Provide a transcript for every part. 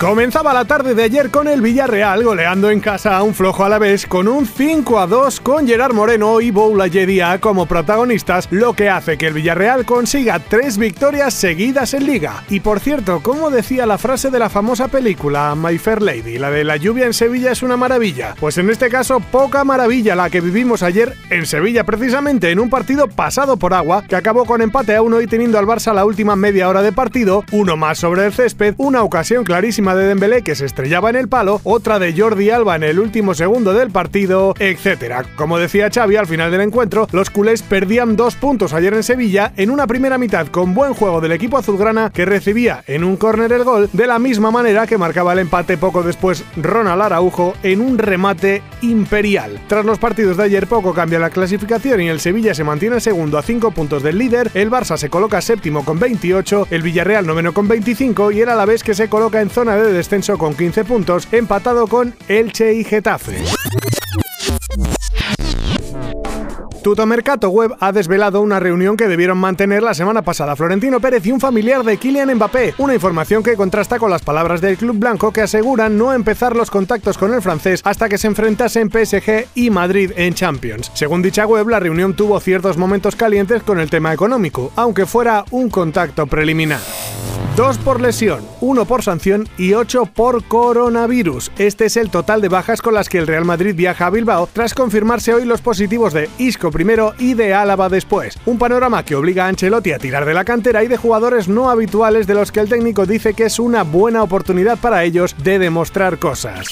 Comenzaba la tarde de ayer con el Villarreal goleando en casa a un flojo a la vez con un 5 a 2 con Gerard Moreno y Boula Yedia como protagonistas, lo que hace que el Villarreal consiga tres victorias seguidas en liga. Y por cierto, como decía la frase de la famosa película My Fair Lady, la de la lluvia en Sevilla es una maravilla, pues en este caso poca maravilla la que vivimos ayer en Sevilla precisamente en un partido pasado por agua que acabó con empate a uno y teniendo al Barça la última media hora de partido, uno más sobre el césped, una ocasión clarísima de Dembélé que se estrellaba en el palo, otra de Jordi Alba en el último segundo del partido, etc. Como decía Xavi al final del encuentro, los culés perdían dos puntos ayer en Sevilla en una primera mitad con buen juego del equipo azulgrana que recibía en un córner el gol de la misma manera que marcaba el empate poco después Ronald Araujo en un remate imperial. Tras los partidos de ayer poco cambia la clasificación y el Sevilla se mantiene segundo a 5 puntos del líder, el Barça se coloca séptimo con 28, el Villarreal noveno con 25 y el Alavés que se coloca en zona de de descenso con 15 puntos, empatado con Elche y Getafe. Tuto Mercato Web ha desvelado una reunión que debieron mantener la semana pasada Florentino Pérez y un familiar de Kylian Mbappé, una información que contrasta con las palabras del club blanco que aseguran no empezar los contactos con el francés hasta que se enfrentasen PSG y Madrid en Champions. Según dicha web, la reunión tuvo ciertos momentos calientes con el tema económico, aunque fuera un contacto preliminar. Dos por lesión, uno por sanción y ocho por coronavirus. Este es el total de bajas con las que el Real Madrid viaja a Bilbao tras confirmarse hoy los positivos de Isco primero y de Álava después. Un panorama que obliga a Ancelotti a tirar de la cantera y de jugadores no habituales de los que el técnico dice que es una buena oportunidad para ellos de demostrar cosas.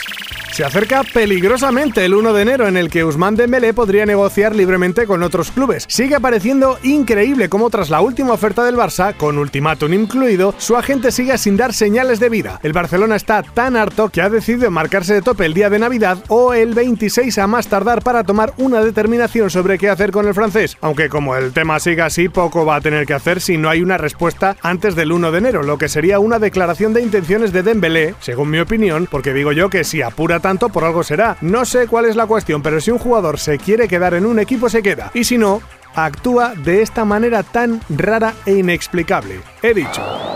Se acerca peligrosamente el 1 de enero en el que Usman Dembélé podría negociar libremente con otros clubes. Sigue pareciendo increíble como tras la última oferta del Barça, con ultimátum incluido, su agente sigue sin dar señales de vida. El Barcelona está tan harto que ha decidido marcarse de tope el día de Navidad o el 26 a más tardar para tomar una determinación sobre qué hacer con el francés. Aunque como el tema siga así, poco va a tener que hacer si no hay una respuesta antes del 1 de enero, lo que sería una declaración de intenciones de Dembélé, según mi opinión, porque digo yo que si apura tanto por algo será. No sé cuál es la cuestión, pero si un jugador se quiere quedar en un equipo se queda. Y si no, actúa de esta manera tan rara e inexplicable. He dicho.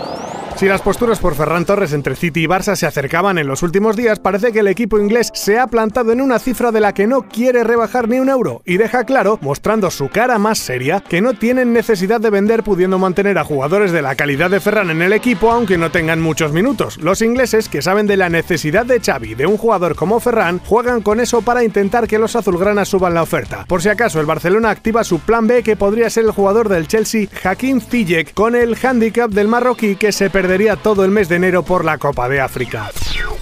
Si las posturas por Ferran Torres entre City y Barça se acercaban en los últimos días, parece que el equipo inglés se ha plantado en una cifra de la que no quiere rebajar ni un euro y deja claro, mostrando su cara más seria, que no tienen necesidad de vender pudiendo mantener a jugadores de la calidad de Ferran en el equipo aunque no tengan muchos minutos. Los ingleses, que saben de la necesidad de Xavi de un jugador como Ferran, juegan con eso para intentar que los azulgranas suban la oferta. Por si acaso, el Barcelona activa su plan B que podría ser el jugador del Chelsea, Hakim Ziyech, con el handicap del marroquí que se perdería todo el mes de enero por la Copa de África.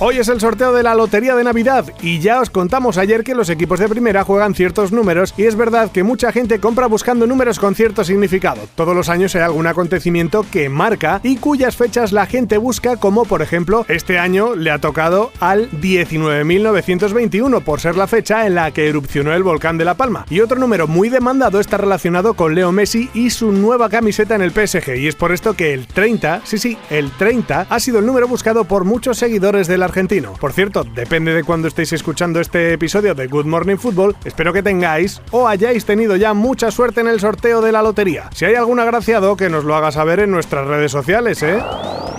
Hoy es el sorteo de la Lotería de Navidad y ya os contamos ayer que los equipos de primera juegan ciertos números y es verdad que mucha gente compra buscando números con cierto significado. Todos los años hay algún acontecimiento que marca y cuyas fechas la gente busca como por ejemplo este año le ha tocado al 19.921 por ser la fecha en la que erupcionó el volcán de La Palma. Y otro número muy demandado está relacionado con Leo Messi y su nueva camiseta en el PSG y es por esto que el 30, sí sí, el 30 ha sido el número buscado por muchos seguidores del Por cierto, depende de cuando estéis escuchando este episodio de Good Morning Football, espero que tengáis o hayáis tenido ya mucha suerte en el sorteo de la lotería. Si hay algún agraciado, que nos lo haga saber en nuestras redes sociales, ¿eh?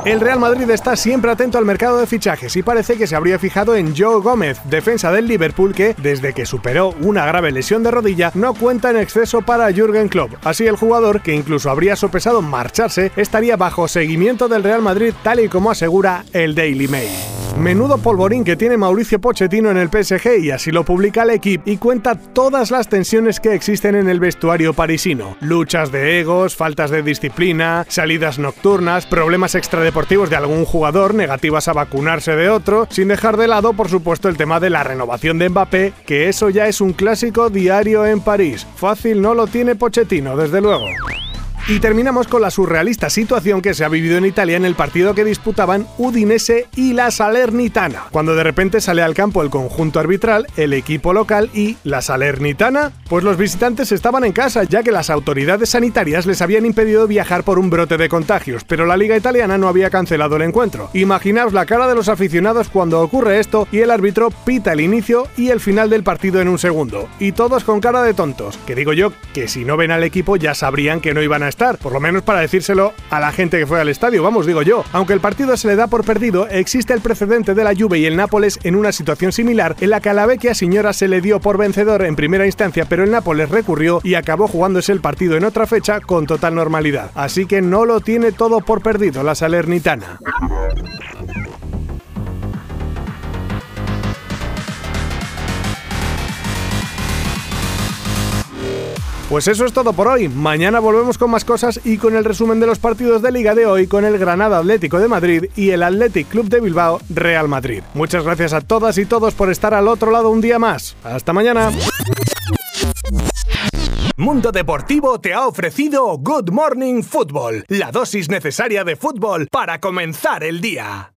El Real Madrid está siempre atento al mercado de fichajes y parece que se habría fijado en Joe Gómez, defensa del Liverpool que, desde que superó una grave lesión de rodilla, no cuenta en exceso para Jürgen Klopp. Así el jugador, que incluso habría sopesado marcharse, estaría bajo seguimiento del Real Madrid tal y como asegura el Daily Mail. Menudo polvorín que tiene Mauricio Pochettino en el PSG y así lo publica el equipo y cuenta todas las tensiones que existen en el vestuario parisino. Luchas de egos, faltas de disciplina, salidas nocturnas, problemas de algún jugador, negativas a vacunarse de otro, sin dejar de lado por supuesto el tema de la renovación de Mbappé, que eso ya es un clásico diario en París. Fácil no lo tiene Pochettino, desde luego. Y terminamos con la surrealista situación que se ha vivido en Italia en el partido que disputaban Udinese y la Salernitana, cuando de repente sale al campo el conjunto arbitral, el equipo local y la Salernitana, pues los visitantes estaban en casa ya que las autoridades sanitarias les habían impedido viajar por un brote de contagios, pero la liga italiana no había cancelado el encuentro. Imaginaos la cara de los aficionados cuando ocurre esto y el árbitro pita el inicio y el final del partido en un segundo, y todos con cara de tontos, que digo yo que si no ven al equipo ya sabrían que no iban a estar, por lo menos para decírselo a la gente que fue al estadio, vamos, digo yo. Aunque el partido se le da por perdido, existe el precedente de la Juve y el Nápoles en una situación similar en la que a la vecchia señora se le dio por vencedor en primera instancia, pero el Nápoles recurrió y acabó jugándose el partido en otra fecha con total normalidad. Así que no lo tiene todo por perdido la Salernitana. Pues eso es todo por hoy. Mañana volvemos con más cosas y con el resumen de los partidos de Liga de hoy con el Granada Atlético de Madrid y el Athletic Club de Bilbao Real Madrid. Muchas gracias a todas y todos por estar al otro lado un día más. Hasta mañana. Mundo Deportivo te ha ofrecido Good Morning Football, la dosis necesaria de fútbol para comenzar el día.